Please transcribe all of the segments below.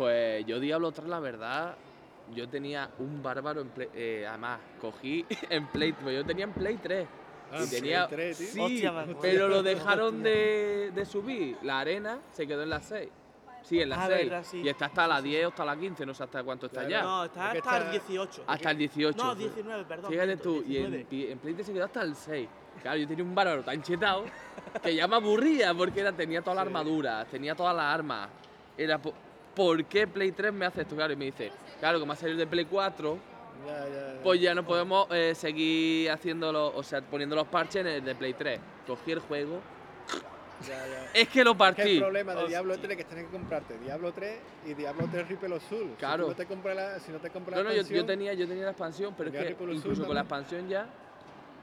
Pues yo Diablo 3, la verdad, yo tenía un bárbaro en Play, eh, además, cogí en Play, pues yo tenía en Play 3. Ah, y en tenía, Play 3, tío. sí, Hostia, pero lo dejaron de, de subir. La arena se quedó en la 6. Sí, en la Ah, 6. verdad, sí. Y está hasta la 10 o hasta la 15, no sé hasta cuánto está Claro. ya. No, está Porque hasta el está- 18. Hasta el 18. No, 19, perdón. Fíjate miento, tú, y en, 19. en Play 3 se quedó hasta el 6. Claro, yo tenía un bárbaro tan chetado que ya me aburría porque era, tenía toda la Sí. armadura, tenía todas las armas. Era, ¿por qué Play 3 me hace esto? Claro, y me dice, claro, como ha salido de Play 4, Ya, ya, ya. pues ya no podemos eh, seguir haciéndolo, o sea, poniendo los parches en el de Play 3. Cogí el juego, Ya, ya. es que lo Es que partí. el problema de. Diablo 3 es que tienes que comprarte Diablo 3 y Diablo 3 Ripple Azul. Claro. Si, tú no te compras la, si no te compras No, la no, yo, yo expansión, tenía, yo tenía la expansión, pero es que Ripple Azul incluso con la expansión ya,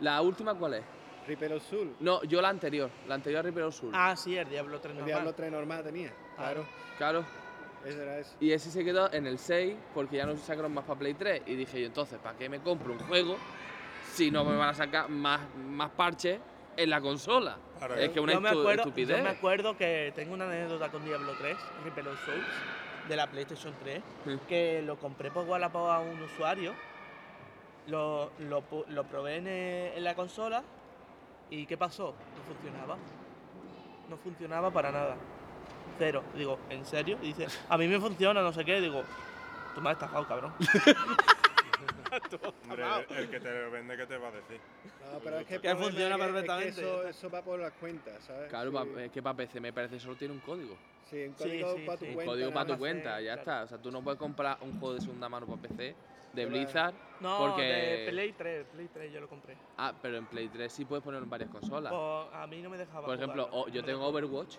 la última, ¿cuál es? Ripple Azul. No, yo la anterior, la anterior a Ripper Sur. Ah, sí, el Diablo 3 El normal. Diablo 3 normal tenía. Claro. Claro. Eso era eso. Y ese se quedó en el 6 porque ya no se sacaron más para Play 3. Y dije yo, entonces, ¿para qué me compro un juego si no me van a sacar más, más parches en la consola? Claro, es que una yo, me estu- acuerdo, estupidez. yo me acuerdo que tengo una anécdota con Diablo 3, Reaper of Souls, de la PlayStation 3, Sí. que lo compré por Wallapop a un usuario, lo, lo, lo probé en, en la consola y ¿qué pasó? No funcionaba. No funcionaba para nada. Cero. Digo, ¿en serio? Y dice, a mí me funciona, no sé qué. Digo, tú me has estafado, cabrón. Hombre, el que te lo vende, ¿qué te va a decir? No, pero es que, Que funciona es que- es que perfectamente, ya eso, eso va por las cuentas, ¿sabes? Claro, sí, pa- es que para PC me parece solo tiene un código. sí, un Sí, código sí, para tu sí. Un cuenta. código para tu cuenta, ya claro. está. O sea, tú no puedes comprar un juego de segunda mano para PC de. Blizzard. No, Porque- de Play 3, Play 3 yo lo compré. Ah, pero en Play 3 sí puedes ponerlo en varias consolas. Pues a mí no me dejaba Por ejemplo, jugarlo, o- no yo me tengo dejaba. Overwatch.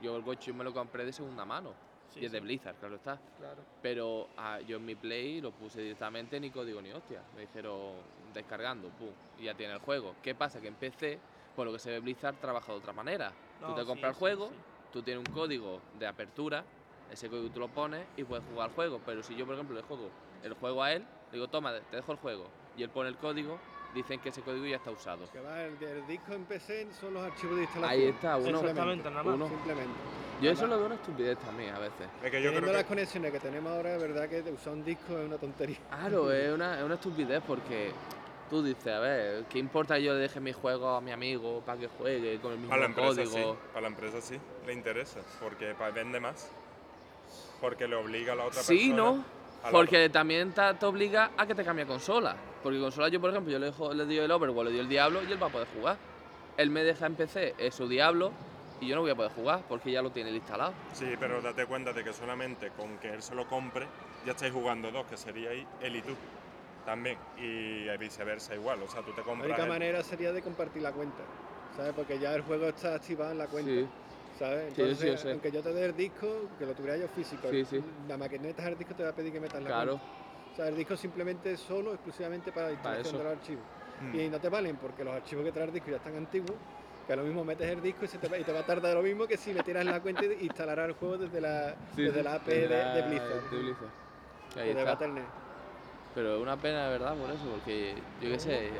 Y Overwatch yo me lo compré de segunda mano. Sí, y es de Blizzard, claro está. Claro. Pero ah, yo en mi Play lo puse directamente ni código ni hostia. Me dijeron descargando, pum, y ya tiene el juego. ¿Qué pasa? Que en PC, por lo que se ve Blizzard, trabaja de otra manera. tú te sí, compras el juego, tú tienes un código de apertura, ese código tú lo pones y puedes jugar al juego. Pero si yo, por ejemplo, le juego el juego a él, le digo, toma, te dejo el juego, y él pone el código, dicen que ese código ya está usado. Que va, el, el disco en PC son los archivos de instalación. Ahí está, uno. Exactamente, nada más. uno. Simplemente. Yo eso lo veo una estupidez también a veces. Es que yo Teniendo creo las que. conexiones que tenemos ahora, es verdad que usar un disco es una tontería. Claro, es una, es una estupidez porque tú dices, a ver, ¿qué importa yo deje mi juego a mi amigo para que juegue con el mismo Para la empresa código? sí, para la empresa sí, le interesa, porque vende más. Porque le obliga a la otra Sí, persona. ¿no? a la Porque también ta- te obliga a que te cambie consola. Porque consola yo, por ejemplo, yo le, dejo- le doy el Overwatch, le doy el Diablo y él va a poder jugar. Él me deja en PC su Diablo y yo no voy a poder jugar porque ya lo tiene él instalado. Sí, pero date cuenta de que solamente con que él se lo compre ya estáis jugando dos, que sería ahí él y tú. También. Y viceversa igual. O sea, tú te La compras. única el- manera sería de compartir la cuenta, ¿sabes? Porque ya el juego está activado en la cuenta, Sí. ¿sabes? Sí, sí, Entonces, yo sé. aunque yo te dé el disco, que lo tuviera yo físico, Sí, sí. la metas el disco te va a pedir que metas la Claro. cuenta. O sea, el disco simplemente solo, exclusivamente para la instalación de los archivos. Mm. Y no te valen porque los archivos que trae el disco ya están antiguos, que a lo mismo metes el disco y, se te, va, y te va a tardar lo mismo que si metieras en la cuenta y instalarás el juego desde la, Sí, desde sí, la AP de de, la- de Blizzard. de Blizzard. o Ahí de está. Battle.net. Pero es una pena, de verdad, por eso, porque yo qué sé.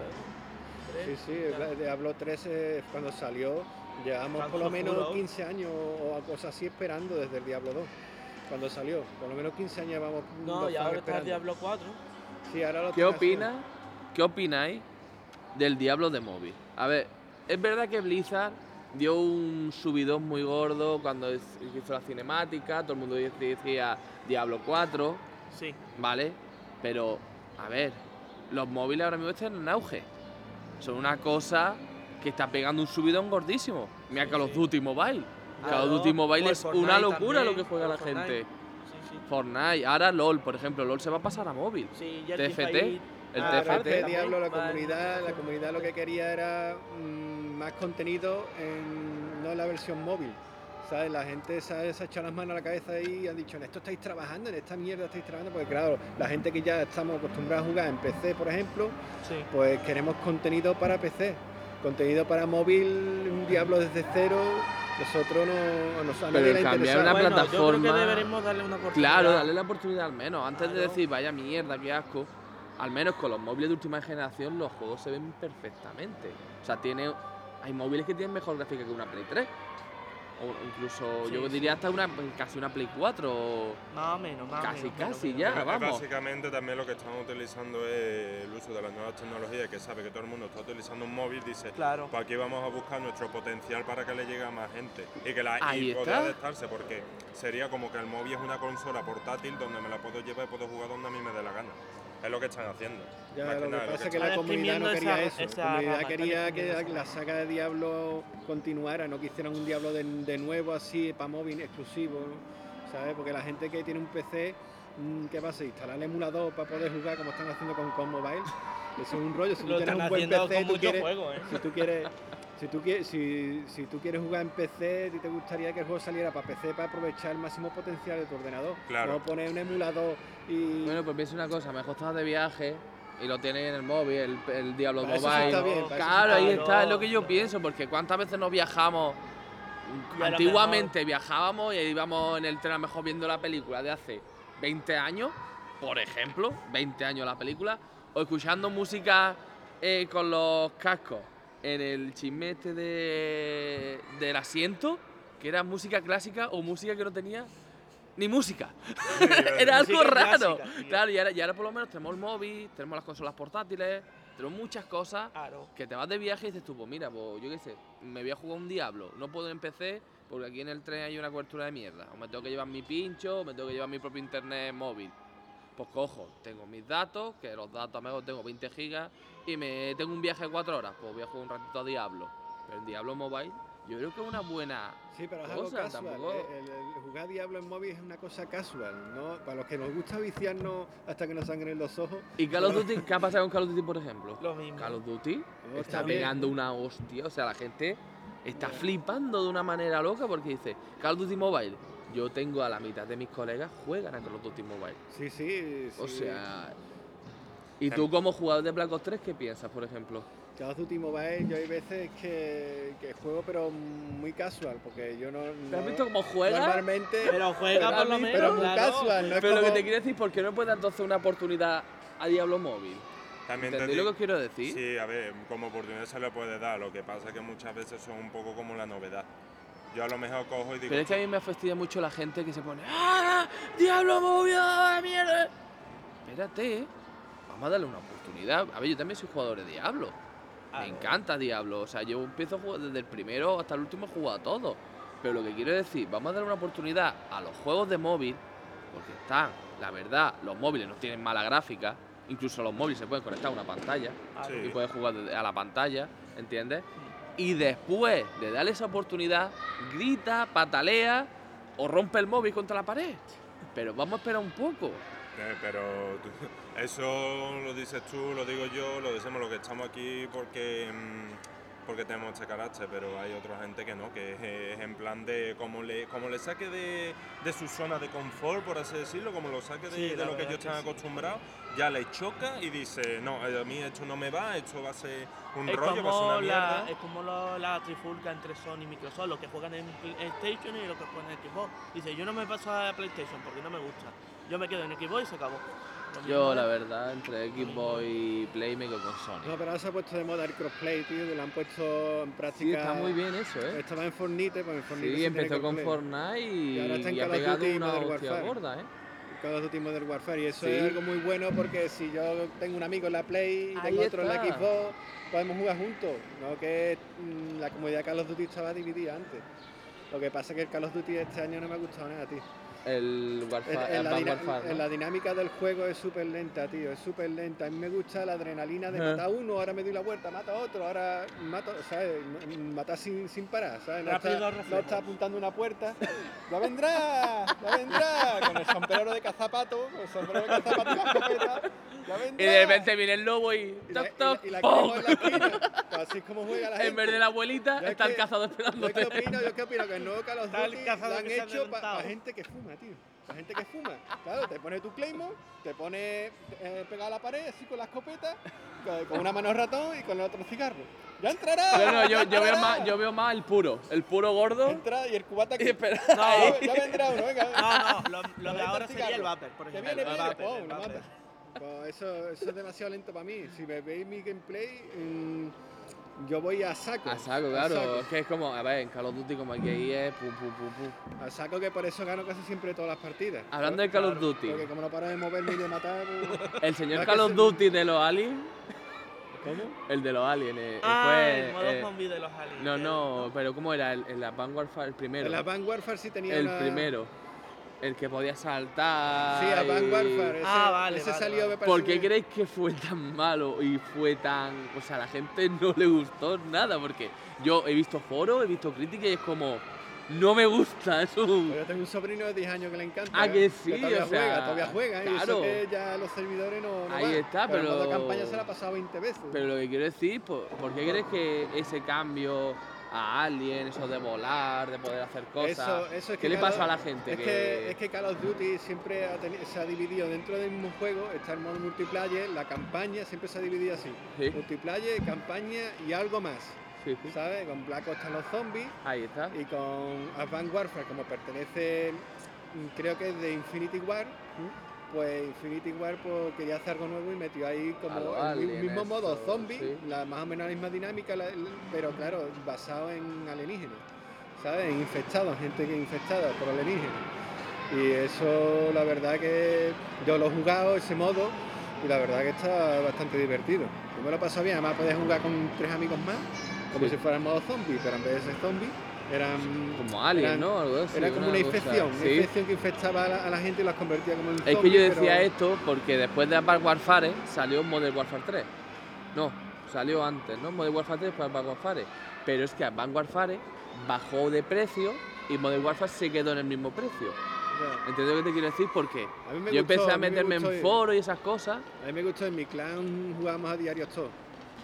Sí, sí, el Diablo 13 cuando salió, llevamos por lo menos juro. 15 años o cosas así esperando desde el Diablo 2. Cuando salió, por lo menos 15 años llevamos No, y ahora está el. Diablo 4. Sí, ahora lo ¿Qué opina? ¿Qué opináis del Diablo de móvil? A ver, es verdad que Blizzard dio un subidón muy gordo cuando hizo la cinemática, todo el mundo decía Diablo 4, Sí. ¿vale? Pero, a ver, los móviles ahora mismo están en auge. Son una cosa que está pegando un subidón gordísimo. Mira Sí, Call of sí. Duty Mobile. Call Claro, of Duty Mobile el es Fortnite una locura también, lo que juega la Fortnite. gente. Sí, sí. Fortnite, ahora LOL, por ejemplo, LOL se va a pasar a móvil. Sí, ya TFT, el Ah, TFT. claro, también Diablo, la comunidad, la comunidad lo que quería era mm, más contenido en, no en la versión móvil. ¿Sabes? La gente ¿sabes? se ha echado las manos a la cabeza y han dicho, en esto estáis trabajando, en esta mierda estáis trabajando, porque claro, la gente que ya estamos acostumbrados a jugar en PC, por ejemplo, Sí. pues queremos contenido para PC. Contenido para móvil, un Diablo desde cero, nosotros no, nos Pero cambiar una Bueno, Yo creo plataforma- que deberemos darle una oportunidad. Claro, darle la oportunidad al menos. Antes de decir, vaya mierda, qué asco. Al menos con los móviles de última generación los juegos se ven perfectamente. O sea, tiene, hay móviles que tienen mejor gráfica que una Play 3. O incluso, yo diría hasta una casi una Play 4. o- Más o menos, más Casi, o menos. casi menos. ya. Vamos. Básicamente también lo que están utilizando es el uso de las nuevas tecnologías, que sabe que todo el mundo está utilizando un móvil, dice, Claro. pues aquí vamos a buscar nuestro potencial para que le llegue a más gente y que la Ahí y poder adaptarse, porque sería como que el móvil es una consola portátil donde me la puedo llevar y puedo jugar donde a mí me dé la gana. Es lo que están haciendo. Ya, lo que nada, pasa es que que la comunidad no quería esa- eso. esa La comunidad rama, quería que la saga de Diablo continuara, no que hicieran un Diablo de, de nuevo así para móvil exclusivo, ¿sabes? Porque la gente que tiene un PC, mm, ¿qué pasa? Instalar el emulador para poder jugar como están haciendo con, con Mobile. Eso es un rollo. Si tú Lo tienes un buen PC, tú quieres, ¿eh? si tú quieres si tú quieres si, si tú quieres jugar en PC y te gustaría que el juego saliera para PC para aprovechar el máximo potencial de tu ordenador Claro. no poner un emulador y Bueno, pues piensa una cosa, mejor estás de viaje y lo tienes en el móvil, el, el Diablo Para eso sí Mobile. está bien, para eso sí claro, está ahí bien. está, es lo que yo pienso, porque cuántas veces nos viajamos. Antiguamente viajábamos y íbamos en el tren a lo mejor viendo la película de hace 20 años, por ejemplo, 20 años la película, o escuchando música eh, con los cascos en el chismete de, del asiento, que era música clásica o música que no tenía ni música. Era algo raro. clásica. Claro, y ahora, y ahora por lo menos tenemos el móvil, tenemos las consolas portátiles, tenemos muchas cosas Claro. que te vas de viaje y dices tú, pues mira, pues yo qué sé, me voy a jugar un Diablo, no puedo en PC porque aquí en el tren hay una cobertura de mierda, o me tengo que llevar mi pincho, o me tengo que llevar mi propio internet móvil. Pues cojo, tengo mis datos, que los datos a lo mejor tengo 20 gigas, y me tengo un viaje de 4 horas, pues voy a jugar un ratito a Diablo. Pero el Diablo Mobile, yo creo que es una buena... Sí, pero es algo cosa, casual. tampoco- ¿eh? El, el jugar Diablo en móvil es una cosa casual, ¿no? Para los que nos gusta viciarnos hasta que nos sangren los ojos. ¿Y Call of Duty? ¿Qué ha pasado con Call of Duty, por ejemplo? Lo mismo. Call of Duty No, está pegando una hostia. O sea, la gente está flipando de una manera loca porque dice, Call of Duty Mobile. Yo tengo a la mitad de mis colegas juegan a Call of Duty Mobile. Sí, sí, O sí. sea... ¿Y tú como jugador de Black Ops 3 qué piensas, por ejemplo? Call of Duty Mobile, yo hay veces que, que juego, pero muy casual, porque yo no. ¿Te has visto cómo juega? Normalmente. Pero juega Pero por lo menos. pero muy claro. casual, no es Pero lo como. que te quiero decir, ¿por qué no puedes dar entonces una oportunidad a Diablo Móvil? También te ¿Entendéis lo que quiero decir? Sí, a ver, como oportunidad se le puede dar, lo que pasa es que muchas veces son un poco como la novedad. Yo a lo mejor cojo y digo, Pero es que a mí me fastidia mucho la gente que se pone ¡Ah! ¡Diablo móvil! ¡Ah, mierda! Espérate, vamos a darle una oportunidad. A ver, yo también soy jugador de Diablo. Me encanta Diablo. O sea, yo empiezo a jugar desde el primero hasta el último he jugado a todo. Pero lo que quiero decir, vamos a darle una oportunidad a los juegos de móvil, porque están, la verdad, los móviles no tienen mala gráfica. Incluso los móviles se pueden conectar a una pantalla. Sí. y puedes jugar a la pantalla, ¿entiendes? Y después de darle esa oportunidad, grita, patalea o rompe el móvil contra la pared. Pero vamos a esperar un poco. Eh, pero eso lo dices tú, lo digo yo, lo decimos los que estamos aquí porque, mm, porque tenemos este carácter, pero hay otra gente que no, que es, es en plan de como le, como le saque de, de su zona de confort, por así decirlo, como lo saque de, Sí, de la lo que ellos que están sí. acostumbrados, ya le choca y dice, no, a mí esto no me va, esto va a ser un Es rollo, va a ser una la, mierda. es como lo- la trifulca entre Sony y Microsoft, los que juegan en PlayStation y los que juegan en Xbox. Dice, yo no me paso a PlayStation porque no me gusta. Yo me quedo en Xbox y se acabó. Yo, la verdad, entre Xbox y Play me quedo con Sony. No, pero ahora se ha puesto de moda el crossplay, tío, que lo han puesto en práctica. Sí, está muy bien eso, ¿eh? Estaba en Fortnite, pues en Fortnite Sí, sí tiene empezó con. Fortnite y, Y ahora está en y ha Call of pegado Duty y una Modern hostia Warfare. gorda, ¿eh? Call of Duty Modern Warfare y eso Sí. es algo muy bueno porque si yo tengo un amigo en la Play y tengo otro en la. Xbox, podemos jugar juntos. No que mm, la comunidad de Call of Duty estaba dividida antes. Lo que pasa es que el Call of Duty este año no me ha gustado nada, tío. El En, Warfare, en el la, Advanced dina- Warfare, en ¿no? la dinámica del juego es súper lenta, tío, es súper lenta. A mí me gusta la adrenalina de Ajá. matar a uno, ahora me doy la vuelta, mato a otro, ahora mato, ¿sabes? Matar sin, sin parar, ¿sabes? No está, no está apuntando una puerta. ¡Ya vendrá! ¡Ya vendrá! Con el sombrero de cazapato, con el sombrero de cazapato y la escopeta. Y de repente viene el lobo y Y la, toc toc y la, y la en la esquina. Pues así es como juega la gente. En vez de la abuelita Yo es está el que- cazador Yo qué esperándote. opino, yo qué opino, que el nuevo Call of Está el Duty lo han hecho para adelantado. gente que fuma, tío. Para gente que fuma. Claro, te pones tu Claymore, te pones eh, pegado a la pared, así con la escopeta, con, una mano ratón y con el otro cigarro. ¡Ya entrará! No, no, yo, ¡Ya yo, veo más, yo veo más el puro, el puro gordo. Entra y el cubata que... espera. Ya, ya vendrá uno, venga. No, no, lo, lo de ahora sería el. Vapor, por Que ejemplo. viene, el viene, Vapor, el lo Vapor. mata. Pues eso, eso es demasiado lento para mí. Si me veis mi gameplay, mm, yo voy a saco. A saco, claro. Es que es como, a ver, en Call of Duty como hay que ir es pum, pum, pum, pum. A saco que por eso gano casi siempre todas las partidas. Hablando de Call of Duty, Porque como no paro de moverme y de matar. pues- el señor Call of se- Duty de los aliens, ¿Cómo? el de los aliens, eh, Ah, fue... el modo eh, zombie de los aliens. no, no, pero ¿cómo era? El, el Advanced Warfare, el primero. En la Van Warfare sí tenía el una- primero. El que podía saltar. Sí, a Van y- Warfare. Ese, Ah, vale, ese vale, salió, vale. me parece. ¿Por qué que- creéis que fue tan malo y fue tan... O sea, a la gente no le gustó nada? Porque yo he visto foros, he visto críticas y es como... No me gusta, eso... Pues Yo tengo un sobrino de 10 años que le encanta. Ah, ¿eh? que sí, todavía o sea, juega, todavía juega. ¿eh? Y claro. eso que ya los servidores no. no Ahí van. está, En pero- modo campaña se la ha pasado 20 veces. Pero lo que quiero decir, ¿por, por qué crees que ese cambio a Alien, eso de volar, de poder hacer cosas... Eso- eso es ¿Qué que le Call pasa a la gente? Es que, es que Call of Duty siempre ha se ha dividido dentro del mismo juego, está el modo multiplayer, la campaña siempre se ha dividido así. Sí, Multiplayer, campaña y algo más. sí, sí. ¿Sabes? Con Black Ops están los zombies Ahí está. y con Advanced Warfare, como pertenece, creo que es de Infinity War, pues Infinity War pues, quería hacer algo nuevo y metió ahí como el mismo modo zombie, sí. la, más o menos la misma dinámica, la- pero claro, basado en alienígenas, ¿sabes? En infectados, gente que infectada por alienígenas. Y eso, la verdad que yo lo he jugado ese modo y la verdad que está bastante divertido. Yo me lo he pasado bien, además podías jugar con tres amigos más, como Sí. si fuera el modo zombie, pero en vez de ser zombie, eran Como Alien, eran- ¿no? Algo así, era como una cosa- infección, una infección que infectaba a la, a la gente y las convertía como en Es que zombies, yo decía pero- esto porque después de Advanced Warfare salió Modern Warfare 3. No, salió antes, ¿no? Modern Warfare 3 después Advanced Warfare. Pero es que Advanced Warfare bajó de precio y Modern Warfare se quedó en el mismo precio. ¿Entiendes lo que te quiero decir? Porque yo gustó, empecé a me meterme en foros y esas cosas. A mí me gustó, en mi clan jugábamos a diario todos.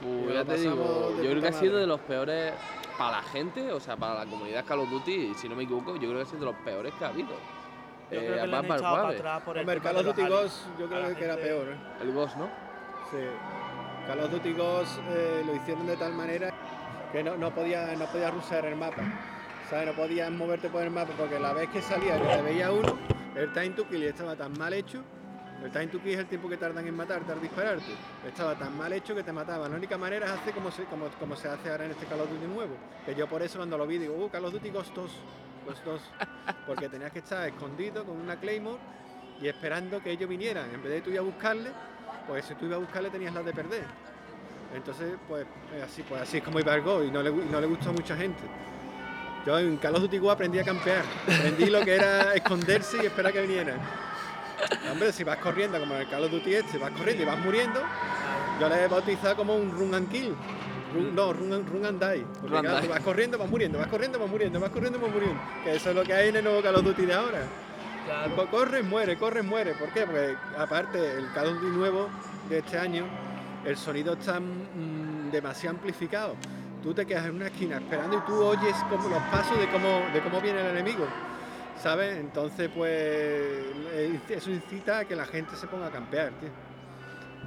Pues Y ya te digo, yo creo que ha sido de los peores para la gente, o sea, para la comunidad Call of Duty, si no me equivoco, yo creo que ha sido de los peores que ha habido. Yo Eh, creo que le han Advanced echado para atrás por el Hombre, Call of Duty. Ghost yo A creo que era peor. ¿eh? el Ghost, ¿no? Sí. Call of Duty Ghost eh, lo hicieron de tal manera que no, no podía no podía rusar el mapa. ¿Sabes? No podías moverte por el mapa porque la vez que salía que te veía uno, el time to kill estaba tan mal hecho. El time to kill es el tiempo que tardan en matarte al dispararte. Estaba tan mal hecho que te mataban. La única manera es hacer como se, como, como se hace ahora en este Call of Duty nuevo. Que yo por eso cuando lo vi digo, uh, Call of Duty Ghost 2. Ghost 2. Porque tenías que estar escondido con una Claymore y esperando que ellos vinieran. En vez de tú ir a buscarle, pues si tú ibas a buscarle tenías las de perder. Entonces, pues así, pues así es como iba el Go y no le, no gustó a mucha gente. Yo en Call of Duty Go aprendí a campear. Aprendí lo que era esconderse y esperar que vinieran. Hombre, si vas corriendo como en el Call of Duty este, vas corriendo y vas muriendo, yo le he bautizado como un run and kill. Run- no, run and, run and die. Porque Run and claro, die. tú vas corriendo, vas muriendo, vas corriendo, vas muriendo, vas corriendo, vas muriendo. Que eso es lo que hay en el nuevo Call of Duty de ahora. Claro. Co- Corre, muere, corre, muere. ¿Por qué? Porque aparte el Call of Duty nuevo de este año, el sonido está mm, demasiado amplificado. Tú te quedas en una esquina esperando y tú oyes como los pasos de cómo, de cómo viene el enemigo. ¿Sabes? Entonces, pues eh, eso incita a que la gente se ponga a campear, tío.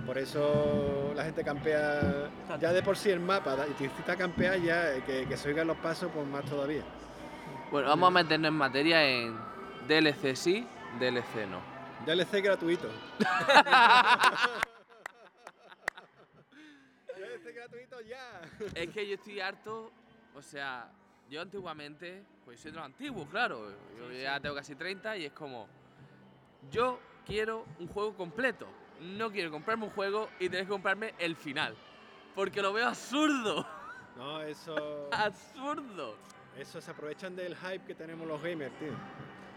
Por eso la gente campea ya de por sí el mapa y te incita a campear ya eh, que, que se oigan los pasos, pues más todavía. Bueno, vamos a meternos en materia en DLC sí, DLC no. DLC gratuito. DLC gratuito ya. Es que yo estoy harto, o sea, yo antiguamente, pues soy de los antiguos, claro. Yo ya tengo casi 30 y es como, yo quiero un juego completo. No quiero comprarme un juego y tener que comprarme el final. Porque lo veo absurdo. No, eso. Absurdo. Eso se aprovechan del hype que tenemos los gamers, tío.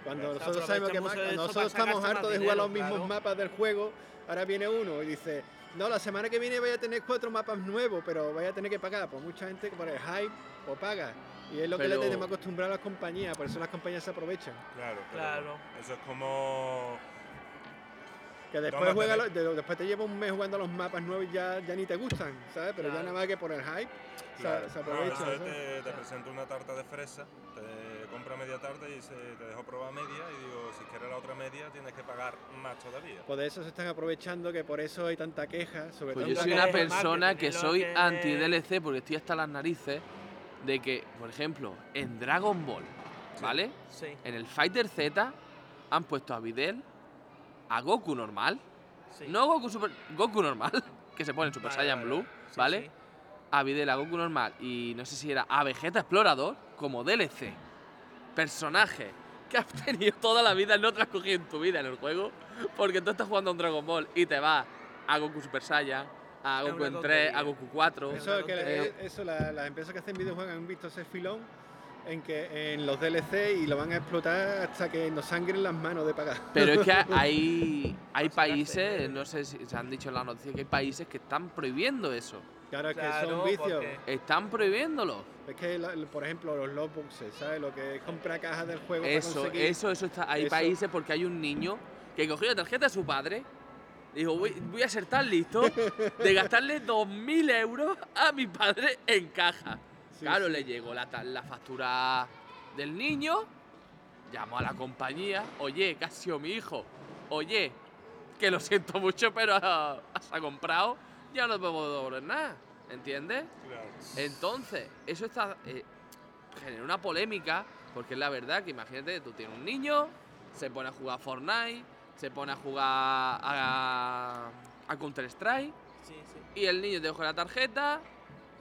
Cuando Se nosotros sabemos que más- nosotros estamos hartos de jugar dinero, los mismos claro. mapas del juego, ahora viene uno y dice, no, la semana que viene voy a tener cuatro mapas nuevos, pero voy a tener que pagar. Pues mucha gente por el hype o paga. Y es lo que le tenemos acostumbrado a las compañías, por eso las compañías se aprovechan. Claro, Claro. Eso es como. Que después, Toma, juega tenés- lo- de- después te lleva un mes jugando a los mapas nuevos y ya, ya ni te gustan, ¿sabes? Pero ya nada más que por el hype se- Claro. se, aprovecha. te, te presento una tarta de fresa, te compra media tarta y se, te dejo probar media y digo, si quieres la otra media tienes que pagar más todavía. Pues de eso se están aprovechando, que por eso hay tanta queja, sobre Pues todo yo soy una persona que soy que- anti-DLC porque estoy hasta las narices de que, por ejemplo, en Dragon Ball, ¿vale? Sí. En el Fighter Z han puesto a Videl, a Goku normal, sí. no Goku Super, Goku normal, que se pone en Super Vale, Saiyan vale, Blue, ¿vale? sí. a Videl, a Goku normal y no sé si era a Vegeta Explorador como DLC. Personaje que has tenido toda la vida, no te has cogido en tu vida en el juego, porque tú estás jugando a un Dragon Ball y te vas a Goku Super Saiyan, a Goku una en 3, a. Goku 4. Eso, que, Eh, eso la- las empresas que hacen videojuegos han visto ese filón en que en los DLC y lo van a explotar hasta que nos sangren las manos de pagar. Pero es que hay, hay países, no sé si se han dicho en la noticia, que hay países que están prohibiendo eso. Claro, es que Claro, son vicios. porque- Están prohibiéndolo. Es que, la- por ejemplo, los logboxes, ¿sabes? Lo que es comprar cajas del juego para Eso, conseguir... eso, eso está. Hay eso. países porque hay un niño que cogió la tarjeta de su padre. Dijo, voy, voy a ser tan listo de gastarle 2.000 euros a mi padre en caja. Sí, claro, sí. le llegó la, factura del niño, llamó a la compañía, oye, que ha sido mi hijo, oye, que lo siento mucho, pero se ha comprado, ya no puedo devolver nada, ¿entiendes? Claro. Entonces, eso está eh, genera una polémica, porque es la verdad que imagínate, tú tienes un niño, se pone a jugar Fortnite, se pone a jugar a, a Counter Strike, Sí, sí. y el niño te coge la tarjeta,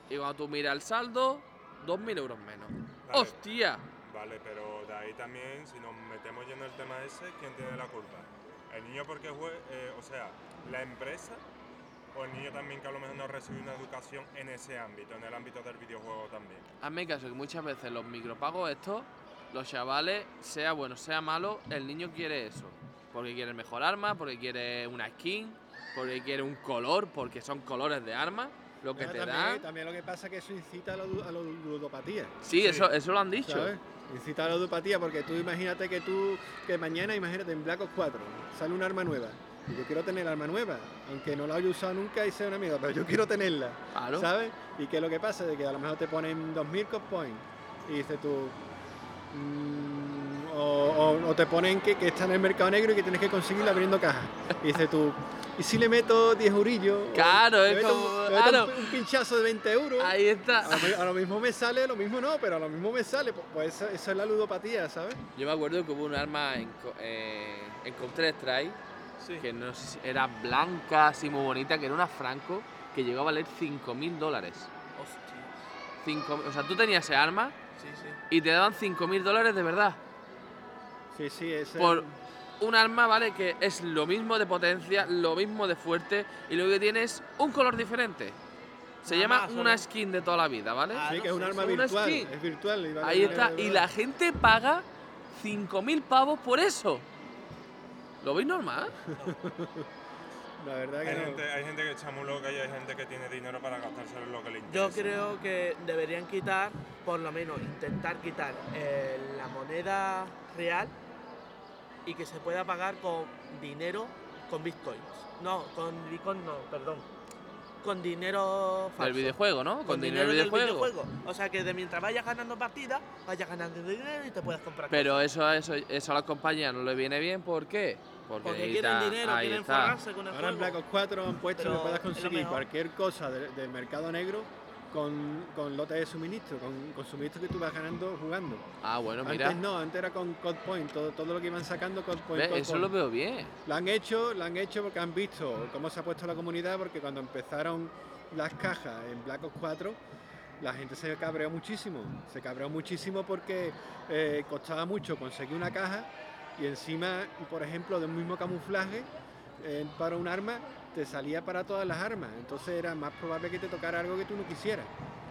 y cuando tú miras el saldo, 2.000 euros menos. Vale. ¡Hostia! Vale, pero de ahí también, si nos metemos ya en el tema ese, ¿quién tiene la culpa? ¿El niño porque juega, o sea, la empresa o el niño también que a lo mejor no recibe una educación en ese ámbito, en el ámbito del videojuego también? Hazme caso que muchas veces los micropagos estos, los chavales, sea bueno, sea malo, el niño quiere eso. Porque quiere mejor arma, porque quiere una skin, porque quiere un color, porque son colores de arma, lo que te también, dan. también lo que pasa es que eso incita a la, a la ludopatía. Sí, Sí. Eso, eso lo han dicho. ¿sabes? Incita a la ludopatía porque tú imagínate que tú, que mañana, imagínate en Black Ops 4, sale un arma nueva. Y yo quiero tener arma nueva, aunque no la haya usado nunca y sea una mierda, pero yo quiero tenerla. Claro. ¿Sabes? Y qué es lo que pasa, de que a lo mejor te ponen 2000 cop points y dices tú. mm, o, o- o te ponen que, que está en el mercado negro y que tienes que conseguirla abriendo cajas. Y dices tú, ¿y si le meto 10 eurillos? Claro, es meto, como- le meto claro. un, un pinchazo de 20 euros. Ahí está. A lo, a lo mismo me sale, a lo mismo no, pero a lo mismo me sale. Pues, pues eso, eso es la ludopatía, ¿sabes? Yo me acuerdo que hubo un arma en, co- eh, en Counter Strike Sí. que no sé si era blanca, así muy bonita, que era una Franco que llegó a valer 5.000 dólares. Hostia. Cinco- o sea, tú tenías ese arma Sí, sí. y te daban 5.000 dólares de verdad. Sí, sí, ese Por un arma, ¿vale? Que es lo mismo de potencia, lo mismo de fuerte y lo que tiene es un color diferente. Se Nada llama más, una solo. skin de toda la vida, ¿vale? Ah, Sí, no que es un arma es una virtual. skin. Es virtual. y vale- Ahí vale está. Y la gente paga 5.000 pavos por eso. ¿Lo veis normal? La verdad que Hay no. gente, hay gente que está muy loca y hay gente que tiene dinero para gastárselo en lo que le Yo interesa. creo que deberían quitar, por lo menos intentar quitar eh, la moneda real y que se pueda pagar con dinero, con bitcoins. No, con bitcoin no, perdón. Con dinero falso. Del videojuego, ¿no? Con, dinero, del del videojuego. O sea que de mientras vayas ganando partidas, vayas ganando dinero y te puedas comprar Pero eso, eso, eso a las compañías no le viene bien, ¿por qué? cosas. Porque necesita- quieren dinero, ahí quieren está. forrarse con el Ahora en juego. Black Ops 4 han puesto que puedas conseguir mejor. cualquier cosa de- del mercado negro con, con lotes de suministro, con, con suministro que tú vas ganando jugando. Ah, bueno, mira. Antes no, antes era con Code Point, todo, todo lo que iban sacando Code Point. Eso Point. lo veo bien. Lo han hecho, lo han hecho porque han visto cómo se ha puesto la comunidad, porque cuando empezaron las cajas en Black Ops 4, la gente se cabreó muchísimo. Se cabreó muchísimo porque eh, costaba mucho conseguir una caja y encima, por ejemplo, de un mismo camuflaje eh, para un arma, te salía para todas las armas. Entonces era más probable que te tocara algo que tú no quisieras.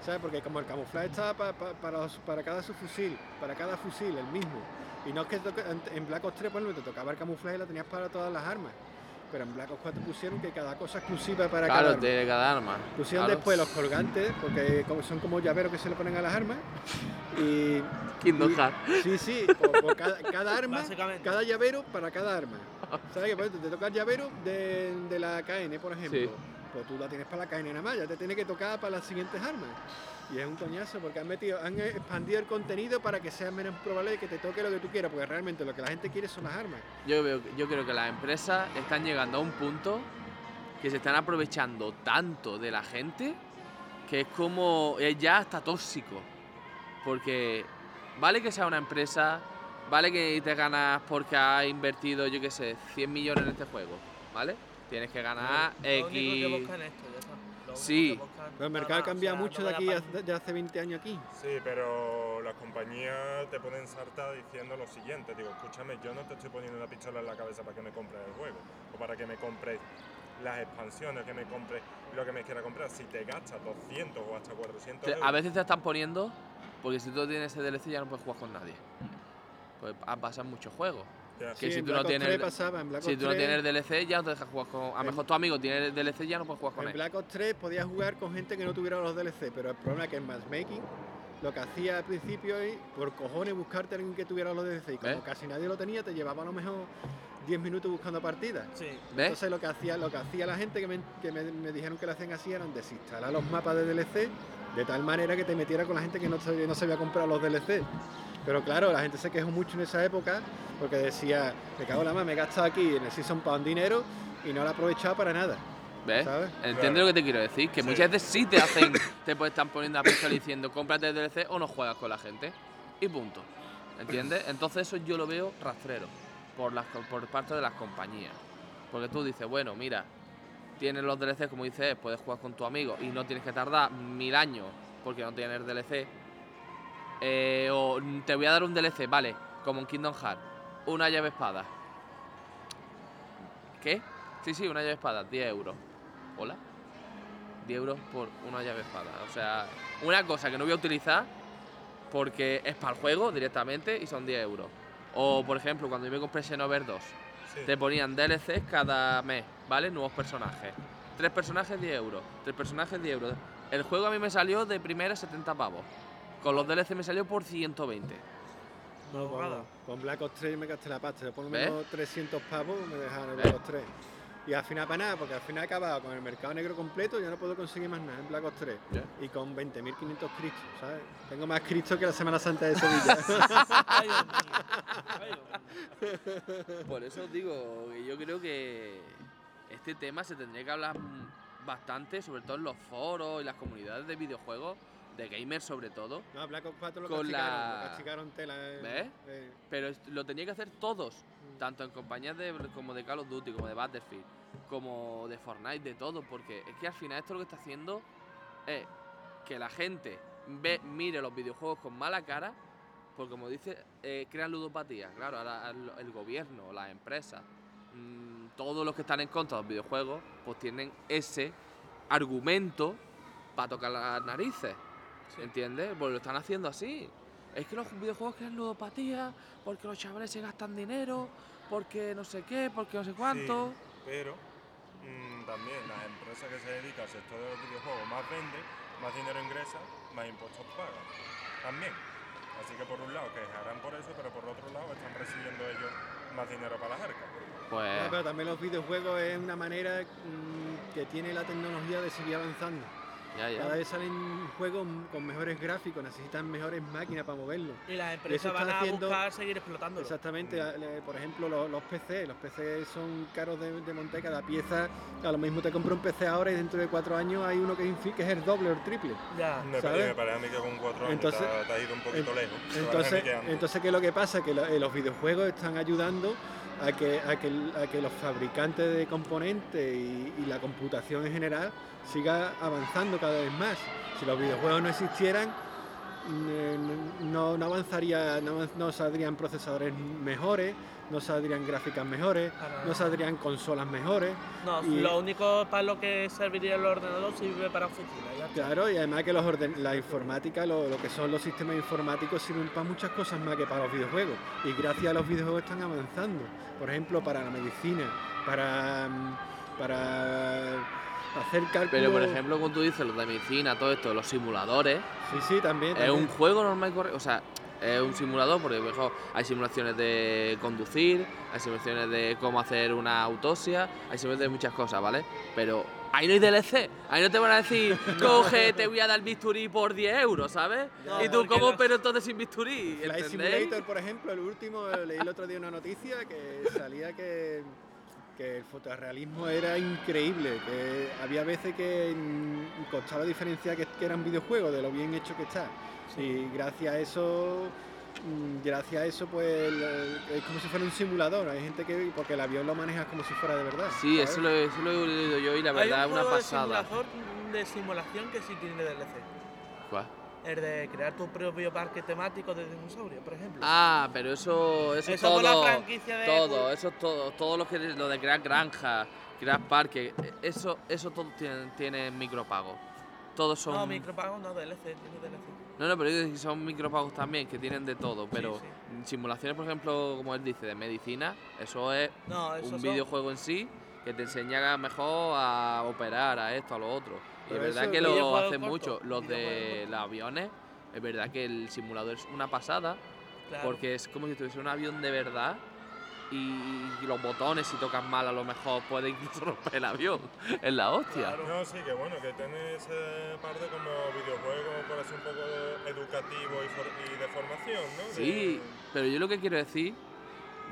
¿Sabes? Porque como el camuflaje estaba pa- pa- para, para cada su fusil, para cada fusil, el mismo. Y no es que en- Black Ops 3, por ejemplo, te tocaba el camuflaje y la tenías para todas las armas. Pero en Black Ops 4 pusieron que cada cosa exclusiva para cada Claro, arma. de cada arma. Pusieron Claro. después los colgantes, porque son como llaveros que se le ponen a las armas. Y, Kingdom Hearts. sí, sí, por, por cada, cada arma, cada llavero para cada arma. ¿Sabes? Ejemplo, te toca el llavero de, de la KN, por ejemplo. Sí. Pues tú la tienes para la nada más, ya te tiene que tocar para las siguientes armas. Y es un coñazo porque han metido, han expandido el contenido para que sea menos probable que te toque lo que tú quieras, porque realmente lo que la gente quiere son las armas. Yo, veo, yo creo que las empresas están llegando a un punto que se están aprovechando tanto de la gente que es como. es ya hasta tóxico. Porque vale que sea una empresa, vale que te ganas porque has invertido, yo qué sé, 100 millones en este juego, ¿vale? Tienes que ganar Lo único que X. buscan esto, ya está. Lo único Sí. Pero el mercado cambia o sea, mucho no de aquí a, de hace 20 años aquí. Sí, pero las compañías te pueden saltar diciendo lo siguiente. Digo, escúchame, yo no te estoy poniendo una pistola en la cabeza para que me compres el juego. O para que me compres las expansiones, que me compres lo que me quiera comprar. Si te gastas 200 o hasta 400 Te- euros, A veces te están poniendo, porque si tú tienes ese DLC ya no puedes jugar con nadie. Pues ha- pasan muchos juegos. Que Sí, si en tú no Black tienes- 3 pasaba, en Black Si tú no 3 tienes DLC ya no te dejas jugar con... A lo mejor tu amigo tiene el DLC ya no puedes jugar con En él. Black Ops 3 podías jugar con gente que no tuviera los DLC, pero el problema es que en matchmaking lo que hacía al principio es por cojones buscarte a alguien que tuviera los DLC y como ¿Ves? casi nadie lo tenía te llevaba a lo mejor 10 minutos buscando partidas. Sí. ¿Ves? Entonces lo que hacía, lo que hacía la gente que, me, que me- me dijeron que lo hacían así eran desinstalar los mapas de DLC de tal manera que te metiera con la gente que no, sabía- no se había comprado los DLC. Pero claro, la gente se quejó mucho en esa época porque decía, me cago en la mano, me he gastado aquí en el Season Pound dinero y no lo he aprovechado para nada. ¿Ves? ¿Sabes? Entiendo Claro. lo que te quiero decir, que Sí. muchas veces sí te hacen, te pueden estar poniendo a pistola diciendo cómprate el DLC o no juegas con la gente. Y punto. ¿Entiendes? Entonces eso yo lo veo rastrero por, las, por parte de las compañías. Porque tú dices, bueno, mira, tienes los DLC, como dices, puedes jugar con tu amigo y no tienes que tardar mil años porque no tienes el DLC. Eh, o mm, te voy a dar un DLC, vale, como en Kingdom Hearts, una llave espada. ¿Qué? Sí, sí, una llave espada, 10 euros. ¿Hola? 10 euros por una llave espada. O sea, una cosa que no voy a utilizar porque es para el juego directamente y son 10 euros. O, por ejemplo, cuando yo me compré Xenover 2, Sí. te ponían DLCs cada mes, ¿vale? Nuevos personajes. Tres personajes, 10 euros. Tres personajes, 10 euros. El juego a mí me salió de primera 70 pavos. Con los DLC me salió por 120. No, con, Nada. con Black Ops 3 me gasté la pasta. Por lo menos 300 pavos me dejaron el ¿Ves? Black Ops 3. Y al final para nada, porque al final he acabado con el mercado negro completo, ya no puedo conseguir más nada en Black Ops 3. Ya. Y con 20.500 cristos, ¿sabes? Tengo más cristos que la Semana Santa de Sevilla. Ay, Dios mío. Ay, Dios mío. Por eso os digo que yo creo que este tema se tendría que hablar bastante, sobre todo en los foros y las comunidades de videojuegos, de gamers sobre todo. no, Black Ops 4 lo Con castigaron, la- lo castigaron tela. eh, ¿Ves? eh. Pero lo tenía que hacer todos, tanto en compañías de, como de Call of Duty, como de Battlefield, como de Fortnite, de todo, porque es que al final esto lo que está haciendo es que la gente ve, mire los videojuegos con mala cara, porque como dice, eh, crean ludopatía. Claro, ahora el, el gobierno, las empresas, mm, todos los que están en contra de los videojuegos, pues tienen ese argumento para tocar las narices. ¿Entiendes? Pues lo están haciendo así. Es que los videojuegos crean ludopatía, porque los chavales se gastan dinero, porque no sé qué, porque no sé cuánto. Sí, pero mm, también las empresas que se dedican al sector de los videojuegos más venden, más dinero ingresa, más impuestos pagan. También. Así que por un lado quejarán por eso, pero por otro lado están recibiendo ellos más dinero para las arcas. Pues No, pero también los videojuegos es una manera mm, que tiene la tecnología de seguir avanzando. Ya, ya. Cada vez salen juegos con mejores gráficos, necesitan mejores máquinas para moverlos. Y las Eso empresas van a haciendo- buscar seguir explotándolo. Exactamente, a- le- por ejemplo, los, los PC, los PC son caros de, de montar, cada pieza, a lo mismo te compro un PC ahora y dentro de cuatro años hay uno que, que es el doble o el triple. Ya. Me, parece a mí que con cuatro años Entonces- te, ha- te ha ido un poquito en- lejos. Entonces, entonces ¿qué es lo que pasa? Que lo- eh, los videojuegos están ayudando a que, a que, a que los fabricantes de componentes y, y la computación en general siga avanzando cada vez más. Si los videojuegos no existieran, no, no avanzaría, no, saldrían procesadores mejores, no saldrían gráficas mejores, Para- no saldrían consolas mejores. No, y- lo único para lo que serviría el ordenador sirve para oficina. Claro, y además que los orden- la informática, lo, lo que son los sistemas informáticos sirven para muchas cosas más que para los videojuegos. Y gracias a los videojuegos están avanzando. Por ejemplo, para la medicina, para, mm, para hacer cálculos. Pero por ejemplo, como tú dices, los de medicina, todo esto, los simuladores, Sí, sí, también. es un juego normal y correcto. O sea, es un simulador porque mejor hay simulaciones de conducir, hay simulaciones de cómo hacer una autopsia, hay simulaciones de muchas cosas, ¿vale? Pero ahí no hay DLC, ahí no te van a decir, coge, te voy a dar bisturí por 10 euros, ¿sabes? No, y tú, ¿cómo los- pero entonces sin bisturí? Flight. Simulator, por ejemplo, el último, leí el otro día una noticia que salía que, que el fotorrealismo era increíble, que había veces que costaba diferenciar que, que era un videojuego de lo bien hecho que está. Y gracias a eso mm, gracias a eso, pues es como si fuera un simulador. Hay gente que, porque el avión lo manejas como si fuera de verdad. Sí, ¿sabes? eso lo, he- eso lo he leído yo y la verdad Hay es un una pasada. De, simulador, de simulación que sí tiene DLC. ¿Cuál? El de crear tu propio parque temático de dinosaurios, por ejemplo. Ah, pero eso, eso, Eso por la todo, franquicia de todo, eso es todo, todo lo que lo de crear granjas, crear parques, eso, eso todo tiene, tiene micropagos. Todos son. No, micropago no, DLC, tiene DLC. No, no, pero que son micropagos también, que tienen de todo. Pero sí. simulaciones, por ejemplo, como él dice, de medicina, eso es No, eso un son- videojuego en sí que te enseña mejor a operar, a esto, a lo otro. Y es verdad que lo hacen mucho. Los de los aviones, es verdad que el simulador es una pasada, claro. porque es como si tuviese un avión de verdad. Y, y los botones, si tocas mal, a lo mejor puede incluso romper el avión. Es la hostia. Claro. No, sí, que bueno, que tiene esa parte como videojuego, por así un poco educativo y, for- y de formación, ¿no? Sí, De- pero yo lo que quiero decir,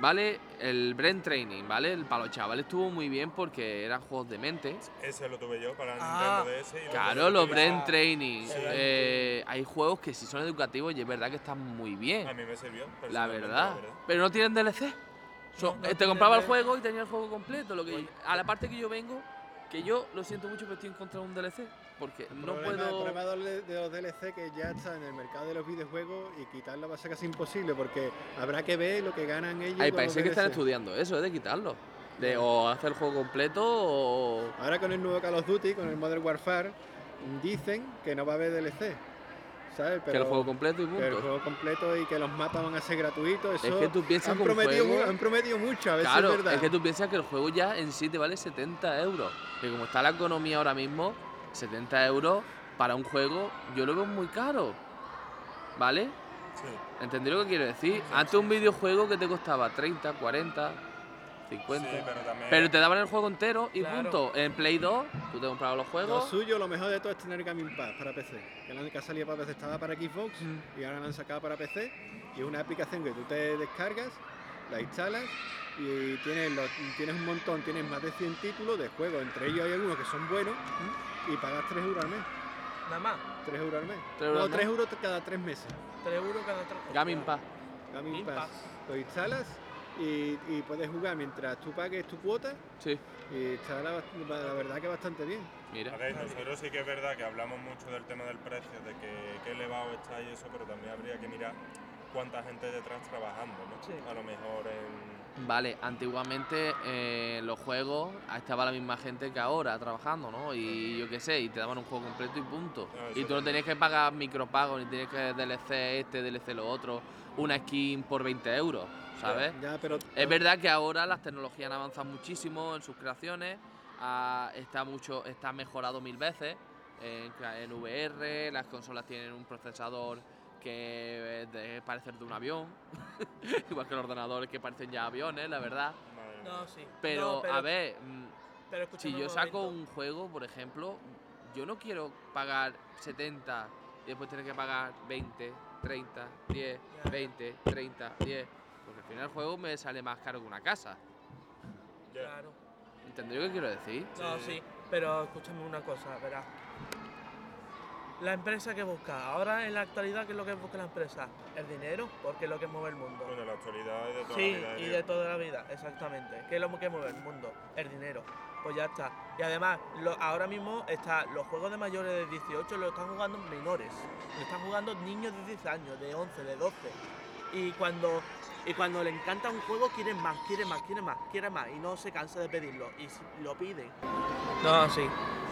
¿vale? El Brain Training, ¿vale? El para los chavales estuvo muy bien porque eran juegos de mente. Ese lo tuve yo para Ah, Nintendo DS. Y lo Claro, los Brain. Training. Sí. eh, hay juegos que sí son educativos y es verdad que están muy A bien. mí me sirvió. La personalmente, verdad. Pero no tienen DLC. Son- No, no eh, te compraba el juego y tenía el juego completo. Lo que, a la parte que yo vengo, que yo lo siento mucho, pero estoy en contra de un DLC. Porque El no problema, puedo. el problema de los- DLC que ya está en el mercado de los videojuegos y quitarlo va a ser casi imposible porque habrá que ver lo que ganan ellos. Hay países que están estudiando eso, es de quitarlo. De o hacer el juego completo o. Ahora con el nuevo Call of Duty, con el Modern Warfare, dicen que no va a haber DLC. ¿Sabes? que el juego completo y que el punto. juego completo y que los mapas van a ser gratuitos. Eso Es que tú piensas han, que prometido, juego- han prometido mucho, a ver Claro, es verdad. es que tú piensas que el juego ya en sí te vale 70 euros. Que como está la economía ahora mismo, 70 euros para un juego yo lo veo muy caro. ¿Vale? Sí. ¿Entendéis lo que quiero decir? Antes un videojuego que te costaba 30, 40, 50. Sí, pero también. pero te daban el juego entero y Claro. punto. En Play 2, tú te comprabas los Lo juegos. suyo, lo mejor de todo es tener Gaming Pass para PC. Que la única salida para PC estaba para Xbox Mm. y ahora la han sacado para PC. Y es una aplicación que tú te descargas, la instalas y tienes, los- tienes un montón, tienes más de 100 títulos de juegos. Entre ellos hay algunos que son buenos y pagas 3 euros al mes. Nada más. 3 euros al mes. ¿Tres euros no, al mes? 3 euros cada 3 meses. 3 euros cada 3. Gaming Pass. Gaming Pass. Pass. Lo instalas y, y puedes jugar mientras tú pagues tu cuota Sí, y está la, la verdad que bastante bien. mira. A ver, nosotros sí que es verdad que hablamos mucho del tema del precio, de que, que elevado está y eso, pero también habría que mirar cuánta gente hay detrás trabajando, ¿no? Sí. A lo mejor en... Vale, antiguamente eh, los juegos estaba la misma gente que ahora trabajando, ¿no? Y yo qué sé, y te daban un juego completo y punto. Ah, y tú no tenías que pagar micropagos, ni tenías que DLC este, DLC lo otro, una skin por 20 euros, ¿sabes? Ya, pero Es verdad que ahora las tecnologías han avanzado muchísimo en sus creaciones, ah, está mucho, está mejorado mil veces en, en VR, las consolas tienen un procesador que es de parecer de un avión, igual que los ordenadores que parecen ya aviones, la verdad. No, sí. Pero, No, a ver, mm, pero si yo saco un juego, por ejemplo, yo no quiero pagar 70 y después tener que pagar 20, 30, 10, Ya. 20, 30, 10, porque al final el juego me sale más caro que una casa. Claro. ¿Entendéis lo que quiero decir? No, Sí. sí, pero escúchame una cosa, verás. La empresa que busca, ahora en la actualidad, ¿qué es lo que busca la empresa? El dinero, porque es lo que mueve el mundo. Bueno, la actualidad es de toda Sí, la vida. y digo. de toda la vida, exactamente. ¿Qué es lo que mueve el mundo? El dinero. Pues ya está. Y además, lo- ahora mismo está, los juegos de mayores de 18 lo están jugando menores. Lo están jugando niños de 10 años, de 11, de 12. Y cuando, y cuando le encanta un juego, quieren más, quieren más, quieren más, quieren más. Y no se cansa de pedirlo. Y si- lo piden. No, sí.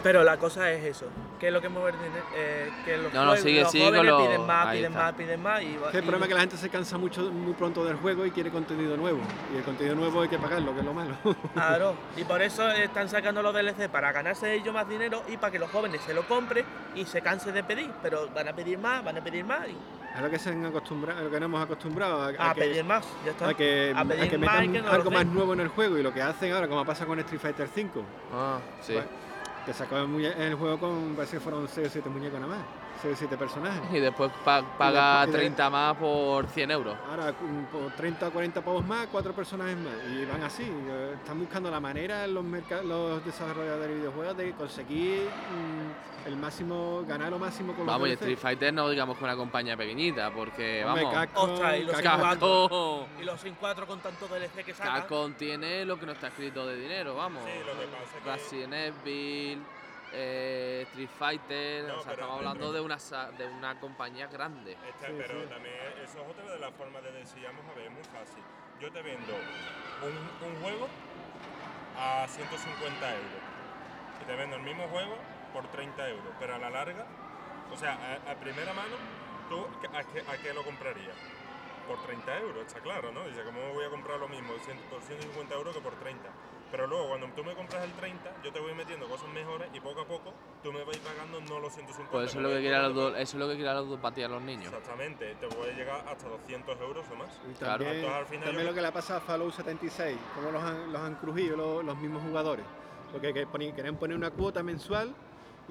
Pero la cosa es eso. ¿Qué es lo que mueve el dinero? Eh, que los, No, no, juegos- sigue, los sigue con jóvenes lo- piden más, ahí piden está. más, piden más. Y, Que y- el problema es que la gente se cansa mucho muy pronto del juego y quiere contenido nuevo. Y el contenido nuevo hay que pagarlo, que es lo malo. Claro, y por eso están sacando los DLC para ganarse ellos más dinero y para que los jóvenes se lo compren y se cansen de pedir. Pero van a pedir más, van a pedir más y es lo que se han acostumbrado, a lo que nos hemos acostumbrado a, a, que, pedir más. Ya está. a que, a pedir a que más y metan que no lo algo más nuevo en el juego. Y lo que hacen ahora, como pasa con Street Fighter V, Ah, sí. Pues, que sacó el, muñe- el juego con, parece que fueron 6 o 7 muñecos nada más. 6 o 7 personajes. Y después pa- paga y de- 30 más por 100 euros. Ahora, por 30 o 40 pavos más, cuatro personajes más. Y van así. eh, Están buscando la manera los, los desarrolladores de videojuegos de conseguir mm, el máximo, ganar lo máximo con los Vamos, y. Street Fighter no digamos que una compañía pequeñita, porque Hombre, vamos. Capcom, Ostras, y los Capcom- Capcom. Y los Sin 4 con tanto DLC que sacan. Capcom tiene lo que no está escrito de dinero, vamos. Sí, lo que pasa es que- Resident Evil, eh, Street Fighter, No, o sea, estamos hablando de una, de una compañía grande. Este, Sí, pero sí. también eso es otra de las formas de decir, vamos a ver, es muy fácil. Yo te vendo un, un juego a 150 euros y te vendo el mismo juego por 30 euros, pero a la larga, o sea, a, a primera mano, ¿tú a qué, a qué lo comprarías? Por 30 euros, está claro, ¿no? Dice, ¿cómo voy a comprar lo mismo por 150 euros que por 30? Pero luego, cuando tú me compras el 30, yo te voy metiendo cosas mejores y poco a poco tú me vas pagando no los 150 Pues eso es lo que do- eso es lo que quieren los ludopatía a los niños. Exactamente, te puede llegar hasta 200 euros o más. Y Claro. también, Entonces, al final también yo- lo que le ha pasado a Fallout 76, cómo los han, los han crujido los, los mismos jugadores. Porque querían poner una cuota mensual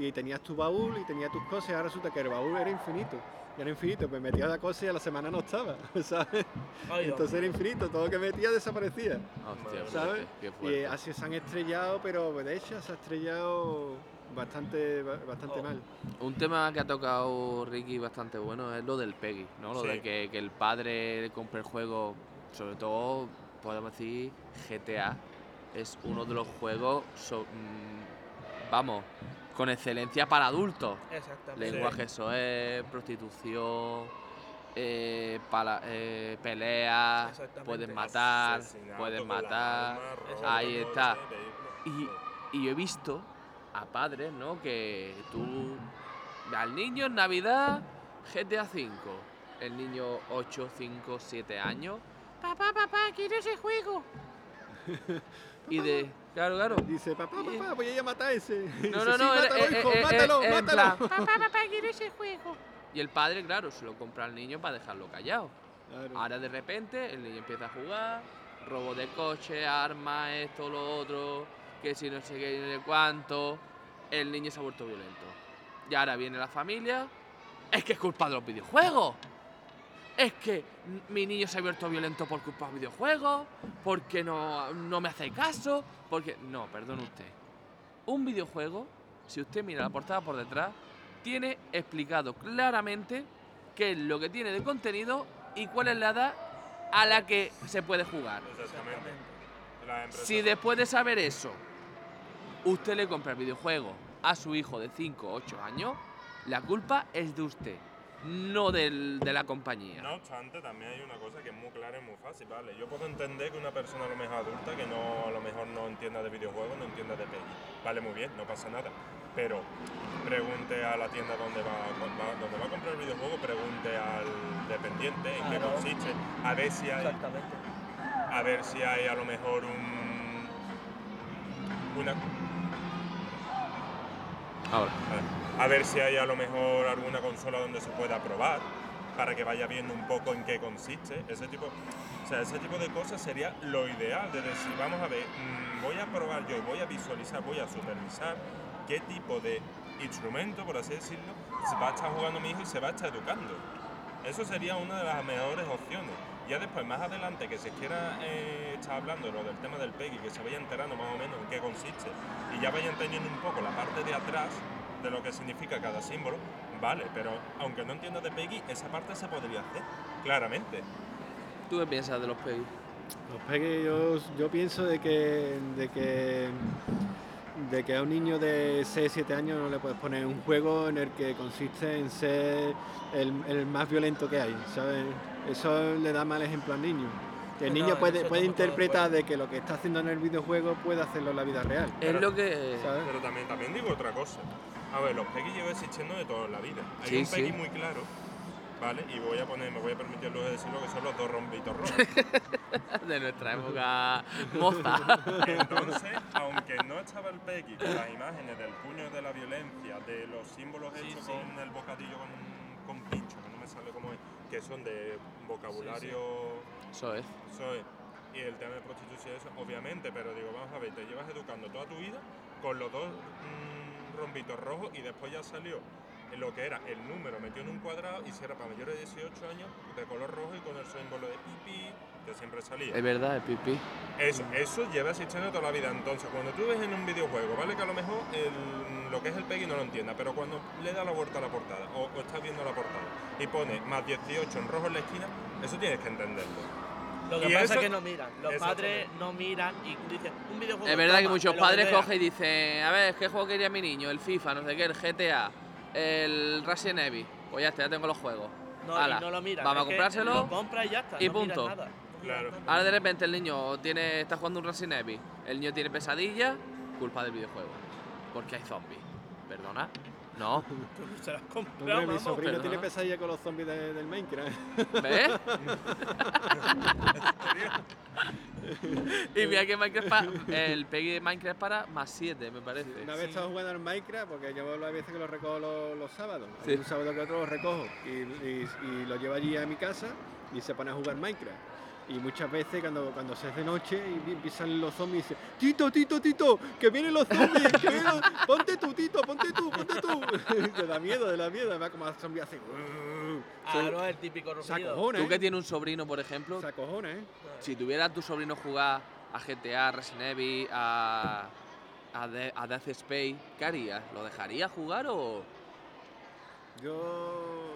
y tenías tu baúl y tenías tus cosas y ahora resulta que el baúl era infinito. Y era infinito, pues metías la cosa y a la semana no estaba, ¿sabes? Ay. Entonces era infinito, todo lo que metía desaparecía, Hostia, ¿sabes? qué Y fuerte. así se han estrellado, pero de hecho se ha estrellado bastante, ba- bastante Oh. mal. Un tema que ha tocado Ricky bastante bueno es lo del Peggy, ¿no? Lo Sí. de que, que el padre compre el juego, sobre todo, podemos decir, GTA es uno de los juegos, so- mm, vamos, con excelencia para adultos. Exactamente. Lenguaje soez, prostitución, eh, pala- eh, peleas, Exactamente. puedes matar, las matar. Ahí está. Y, vehículos. y yo he visto a padres, ¿no? Que tú, al niño en Navidad, GTA V. El niño 8, 5, 7 años. Papá, papá, quiero ese juego. y de, claro, claro. Dice, papá, papá, voy a ir a matar a ese. No, Dice, no, "Sí, no, era- mátalo, eh, hijo, eh, eh, mátalo, eh, mátalo. plan, papá, papá, quiero ese juego. Y el padre, claro, se lo compra al niño para dejarlo callado. Claro. Ahora de repente el niño empieza a jugar, robo de coche, armas, esto, lo otro, que si no sé qué, ni de cuánto. El niño se ha vuelto violento. Y ahora viene la familia. Es que es culpa de los videojuegos. Es que mi niño se ha vuelto violento por culpa de videojuegos, porque no, no me hace caso, porque... No, perdone usted. Un videojuego, si usted mira la portada por detrás, tiene explicado claramente qué es lo que tiene de contenido y cuál es la edad a la que se puede jugar. Exactamente. Si después de saber eso, usted le compra el videojuego a su hijo de 5 o 8 años, la culpa es de usted, no del- de la compañía. No obstante, también hay una cosa que es muy clara y muy fácil, ¿vale? Yo puedo entender que una persona a lo mejor adulta que no, a lo mejor no entienda de videojuegos, no entienda de PEGI. Vale, muy bien, no pasa nada. Pero pregunte a la tienda donde va, va- donde va a comprar el videojuego, pregunte al dependiente en qué Claro. consiste, a ver si hay, Exactamente. a ver si hay a lo mejor un una Ahora, a ver si hay a lo mejor alguna consola donde se pueda probar para que vaya viendo un poco en qué consiste. Ese tipo, o sea, ese tipo de cosas sería lo ideal de decir, vamos a ver, mm, voy a probar yo y voy a visualizar, voy a supervisar qué tipo de instrumento, por así decirlo, se va a estar jugando mi hijo y se va a estar educando. Eso sería una de las mejores opciones. Ya después, más adelante, que se quiera eh, estar hablando lo del tema del PEGI, que se vaya enterando más o menos en qué consiste y ya vayan teniendo un poco la parte de atrás de lo que significa cada símbolo, vale, pero aunque no entiendas de PEGI, esa parte se podría hacer, claramente. ¿tú qué piensas de los PEGI? Los pegues, yo, yo pienso de que, de que de que a un niño de 6, 7 años no le puedes poner un juego en el que consiste en ser el, el más violento que hay, ¿sabes? Eso le da mal ejemplo al niño. Que el No, niño puede, puede interpretar de que lo que está haciendo en el videojuego puede hacerlo en la vida real. Es lo que... ¿sabes? Pero también, también digo otra cosa. A ver, los PEGI llevan existiendo de toda la vida. Hay Sí, un PEGI sí. muy claro, ¿vale? Y voy a poner, me voy a permitir luego decirlo que son los dos rombitos rojos. de nuestra época moza. Entonces, aunque no estaba el PEGI con las imágenes del puño de la violencia, de los símbolos Sí, hechos con el bocadillo con, con pincho, que no me sale cómo es, que son de vocabulario, Eso es. eso es, y el tema de prostitución, eso, obviamente, pero digo, vamos a ver, te llevas educando toda tu vida con los dos mm, rombitos rojos y después ya salió lo que era el número metido en un cuadrado y si era para mayores de 18 años, de color rojo y con el símbolo de pipí que siempre salía. Es verdad, es pipí. Eso, eso lleva existiendo toda la vida. Entonces, cuando tú ves en un videojuego, vale que a lo mejor el- lo que es el PEGI no lo entienda, pero cuando le da la vuelta a la portada o, o estás viendo la portada y pone más 18 en rojo en la esquina, eso tienes que entenderlo. Lo que pasa eso- es que no miran. Los padres no miran y dicen un videojuego. Es verdad que muchos padres cogen y dicen, a ver, ¿qué juego quería mi niño? El FIFA, no sé qué, el GTA, el Resident Evil. Pues ya está, ya tengo los juegos. No, Ala, y no lo miran. Vamos es a comprárselo Lo compra y ya está. y no punto. nada, Claro. Ahora de repente el niño tiene, está jugando un Resident Evil, el niño tiene pesadillas, culpa del videojuego. Porque hay zombies. ¿Perdona? No. Tú se las compras, mi sobrino perdona. tiene pesadilla con los zombies de- del Minecraft. ¿Ves? y mira que Minecraft pa- el PEGI de Minecraft para más 7, me parece. Una vez estaba jugando en Minecraft, porque yo las veces que lo recojo los, los sábados. Sí. Un sábado que otro lo recojo y, y- y lo llevo allí a mi casa y se pone a jugar Minecraft. Y muchas veces cuando, cuando se hace noche y empiezan los zombies, dice, Tito, Tito, Tito, que vienen los zombies, que vienen los- ponte tú, Tito, ponte tú, ponte tú. te da miedo, te da miedo, además como los zombies hacen... Claro, el típico Se rugido. Tú que ¿eh? tienes un sobrino, por ejemplo, Se acojona, ¿eh? si tuviera tu sobrino jugar a GTA, Resident Evil, a, a, De- a Death Space, ¿qué harías? ¿Lo dejarías jugar o...? Yo...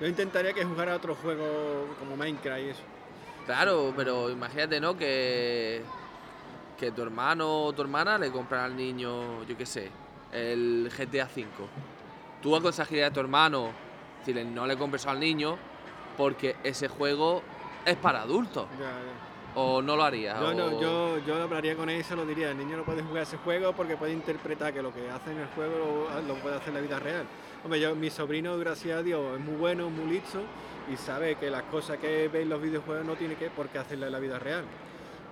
Yo intentaría que jugara otro juego como Minecraft y eso. Claro, pero imagínate, ¿no? Que, que tu hermano o tu hermana le compran al niño, yo qué sé, el GTA V. Tú aconsejarías a tu hermano decirle no le compres al niño porque ese juego es para adultos. Ya, ya. ¿O no lo harías? Yo, no, yo, yo hablaría con él y se lo diría. El niño no puede jugar ese juego porque puede interpretar que lo que hace en el juego lo, lo puede hacer en la vida real. Hombre, yo, mi sobrino, gracias a Dios, es muy bueno, muy listo y sabe que las cosas que ve en los videojuegos no tiene que por qué hacerlas en la vida real.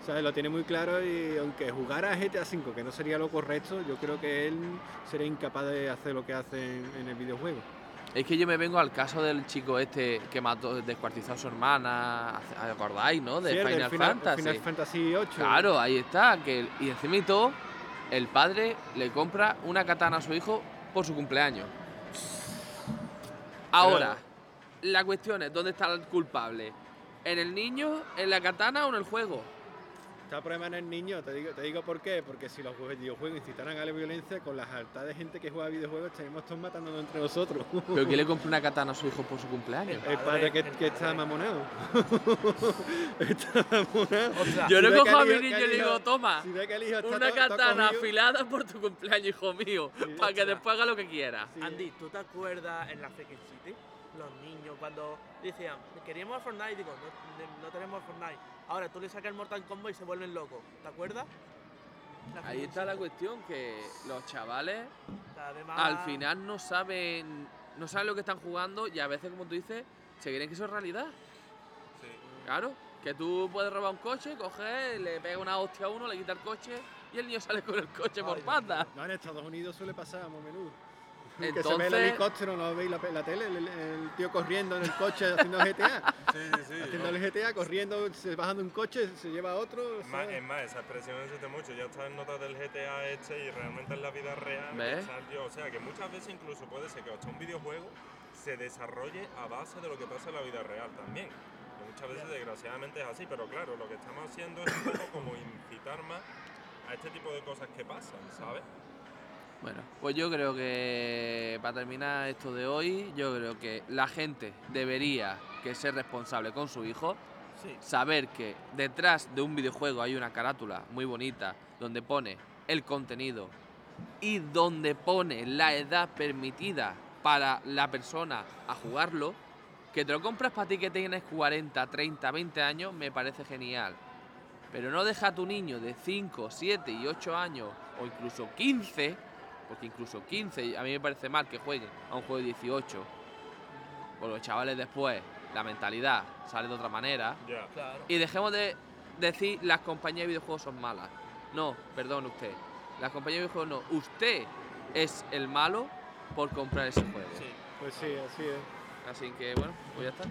¿Sabes? Lo tiene muy claro y aunque jugara a GTA V, que no sería lo correcto, yo creo que él sería incapaz de hacer lo que hace en, en el videojuego. Es que yo me vengo al caso del chico este que mató, descuartizó a su hermana, ¿acordáis, no? De Sí, Final, Final, Fantasy. Final Fantasy 8. Claro, ahí está. Que, y encima y todo, el padre le compra una katana a su hijo por su cumpleaños. Ahora, la cuestión es, ¿dónde está el culpable? ¿En el niño, en la katana o en el juego? Está el problema en el niño, te digo, te digo por qué, porque si los videojuegos incitaran a la violencia, con la alta de gente que juega videojuegos, tenemos todos matándonos entre nosotros. ¿Pero quién le compra una katana a su hijo por su cumpleaños? El padre que, el que está mamonado. está mamonado. Yo Si le cojo a mi niño y le digo, toma, Si ve que el hijo está una to- katana afilada por tu cumpleaños, hijo mío, Sí. para que después haga lo que quiera. Sí. Andy, ¿tú te acuerdas en la Freaking City? Los niños cuando decían, queríamos a Fortnite, digo, no, no tenemos Fortnite. Ahora tú le sacas el Mortal Kombat y se vuelven locos. ¿Te acuerdas? La Ahí está la cuestión, que los chavales más- al final no saben no saben lo que están jugando y a veces como tú dices se creen que eso es realidad Sí. claro que tú puedes robar un coche coger le pega una hostia a uno le quita el coche y el niño sale con el coche por Ay, patas No, en Estados Unidos suele pasar a menudo. que se ve el entonces helicóptero, no veis la, la tele, el, el tío corriendo en el coche haciendo GTA. Sí, sí, haciendo el GTA, corriendo, bajando un coche, se lleva a otro. Es más, es más, esa expresión existe mucho. Ya está en notas del GTA este y realmente en la vida real. O sea, que muchas veces incluso puede ser que hasta un videojuego se desarrolle a base de lo que pasa en la vida real también. Que muchas veces, desgraciadamente, es así. Pero claro, lo que estamos haciendo es un poco como incitar más a este tipo de cosas que pasan, ¿sabes? Bueno pues yo creo que para terminar esto de hoy yo creo que la gente debería que ser responsable con su hijo Sí. saber que detrás de un videojuego hay una carátula muy bonita donde pone el contenido y donde pone la edad permitida para la persona a jugarlo, que te lo compras para ti que tienes 40, 30, 20 años, me parece genial. Pero no deja a tu niño de 5, 7 y 8 años, o incluso 15, porque incluso 15, a mí me parece mal que jueguen a un juego de 18. Porque los chavales después, la mentalidad sale de otra manera. Claro. Y dejemos de decir las compañías de videojuegos son malas. No, perdón usted. Las compañías de videojuegos no. Usted es el malo por comprar ese juego. Sí. Pues sí, así es. Así que bueno, pues ya está.